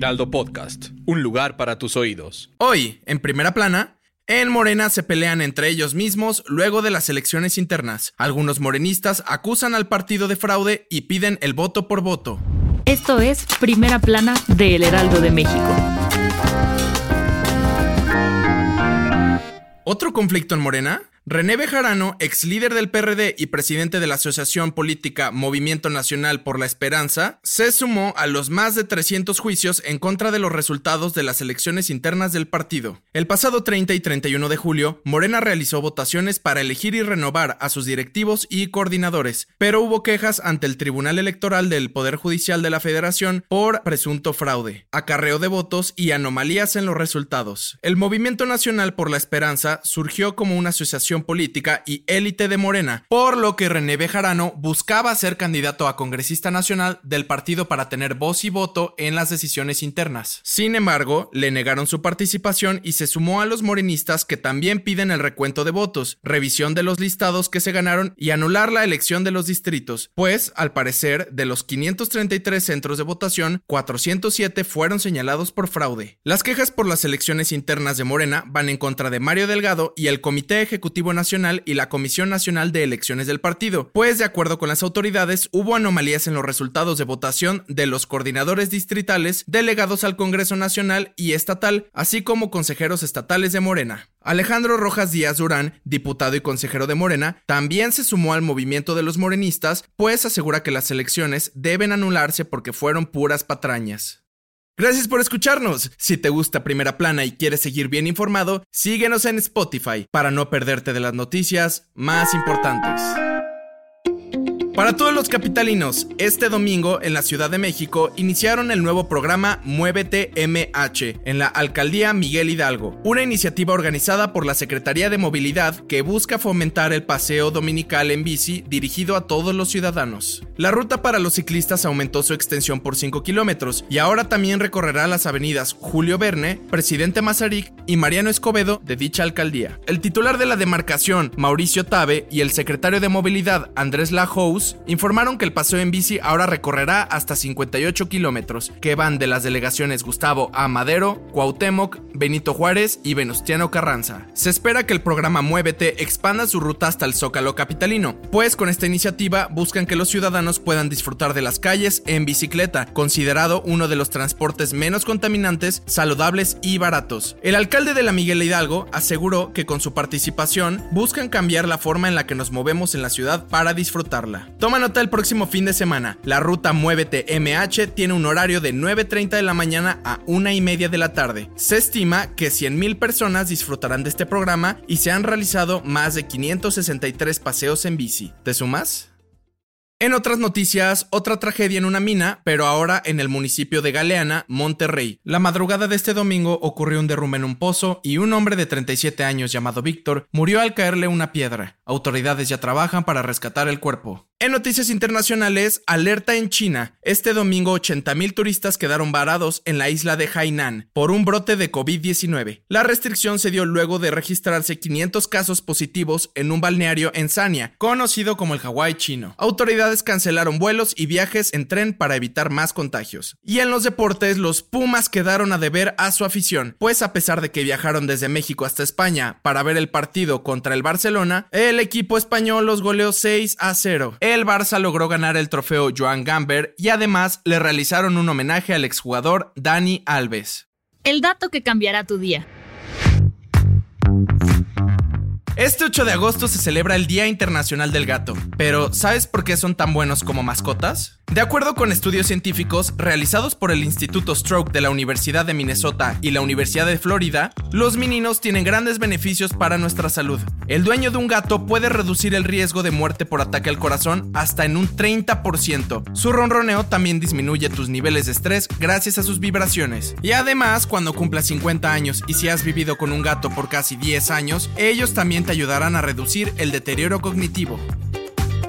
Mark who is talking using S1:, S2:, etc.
S1: Heraldo Podcast, un lugar para tus oídos.
S2: Hoy, en primera plana, en Morena se pelean entre ellos mismos luego de las elecciones internas. Algunos morenistas acusan al partido de fraude y piden el voto por voto.
S3: Esto es Primera Plana de El Heraldo de México.
S2: ¿Otro conflicto en Morena? René Bejarano, ex líder del PRD y presidente de la asociación política Movimiento Nacional por la Esperanza, se sumó a los más de 300 juicios en contra de los resultados de las elecciones internas del partido. El pasado 30 y 31 de julio, Morena realizó votaciones para elegir y renovar a sus directivos y coordinadores, pero hubo quejas ante el Tribunal Electoral del Poder Judicial de la Federación por presunto fraude, acarreo de votos y anomalías en los resultados. El Movimiento Nacional por la Esperanza surgió como una asociación política y élite de Morena, por lo que René Bejarano buscaba ser candidato a congresista nacional del partido para tener voz y voto en las decisiones internas. Sin embargo, le negaron su participación y se sumó a los morenistas que también piden el recuento de votos, revisión de los listados que se ganaron y anular la elección de los distritos, pues, al parecer, de los 533 centros de votación, 407 fueron señalados por fraude. Las quejas por las elecciones internas de Morena van en contra de Mario Delgado y el Comité Ejecutivo Nacional y la Comisión Nacional de Elecciones del partido, pues de acuerdo con las autoridades hubo anomalías en los resultados de votación de los coordinadores distritales, delegados al Congreso Nacional y estatal, así como consejeros estatales de Morena. Alejandro Rojas Díaz Durán, diputado y consejero de Morena, también se sumó al movimiento de los morenistas, pues asegura que las elecciones deben anularse porque fueron puras patrañas. Gracias por escucharnos. Si te gusta Primera Plana y quieres seguir bien informado, síguenos en Spotify para no perderte de las noticias más importantes. Para todos los capitalinos, este domingo en la Ciudad de México iniciaron el nuevo programa Muévete MH en la Alcaldía Miguel Hidalgo, una iniciativa organizada por la Secretaría de Movilidad que busca fomentar el paseo dominical en bici dirigido a todos los ciudadanos. La ruta para los ciclistas aumentó su extensión por 5 kilómetros y ahora también recorrerá las avenidas Julio Verne, Presidente Mazarik y Mariano Escobedo de dicha alcaldía. El titular de la demarcación, Mauricio Tabe, y el secretario de Movilidad, Andrés Lajous, informaron que el paseo en bici ahora recorrerá hasta 58 kilómetros, que van de las delegaciones Gustavo A. Madero, Cuauhtémoc, Benito Juárez y Venustiano Carranza. Se espera que el programa Muévete expanda su ruta hasta el Zócalo capitalino, pues con esta iniciativa buscan que los ciudadanos puedan disfrutar de las calles en bicicleta, considerado uno de los transportes menos contaminantes, saludables y baratos. El alcalde de la Miguel Hidalgo aseguró que con su participación buscan cambiar la forma en la que nos movemos en la ciudad para disfrutarla. Toma nota el próximo fin de semana. La ruta Muévete MH tiene un horario de 9.30 de la mañana a 1 y media de la tarde. Se estima que 100.000 personas disfrutarán de este programa y se han realizado más de 563 paseos en bici. ¿Te sumas? En otras noticias, otra tragedia en una mina, pero ahora en el municipio de Galeana, Monterrey. La madrugada de este domingo ocurrió un derrumbe en un pozo y un hombre de 37 años llamado Víctor murió al caerle una piedra. Autoridades ya trabajan para rescatar el cuerpo. En noticias internacionales, alerta en China. Este domingo 80.000 turistas quedaron varados en la isla de Hainan por un brote de COVID-19. La restricción se dio luego de registrarse 500 casos positivos en un balneario en Sanya, conocido como el Hawái chino. Autoridades cancelaron vuelos y viajes en tren para evitar más contagios. Y en los deportes, los Pumas quedaron a deber a su afición, pues a pesar de que viajaron desde México hasta España para ver el partido contra el Barcelona, el equipo español los goleó 6 a 0 el Barça logró ganar el trofeo Joan Gamber y además le realizaron un homenaje al exjugador Dani Alves.
S3: El dato que cambiará tu día.
S2: Este 8 de agosto se celebra el Día Internacional del Gato, pero ¿sabes por qué son tan buenos como mascotas? De acuerdo con estudios científicos realizados por el Instituto Stroke de la Universidad de Minnesota y la Universidad de Florida, los mininos tienen grandes beneficios para nuestra salud. El dueño de un gato puede reducir el riesgo de muerte por ataque al corazón hasta en un 30%. Su ronroneo también disminuye tus niveles de estrés gracias a sus vibraciones. Y además, cuando cumplas 50 años y si has vivido con un gato por casi 10 años, ellos también te ayudarán a reducir el deterioro cognitivo.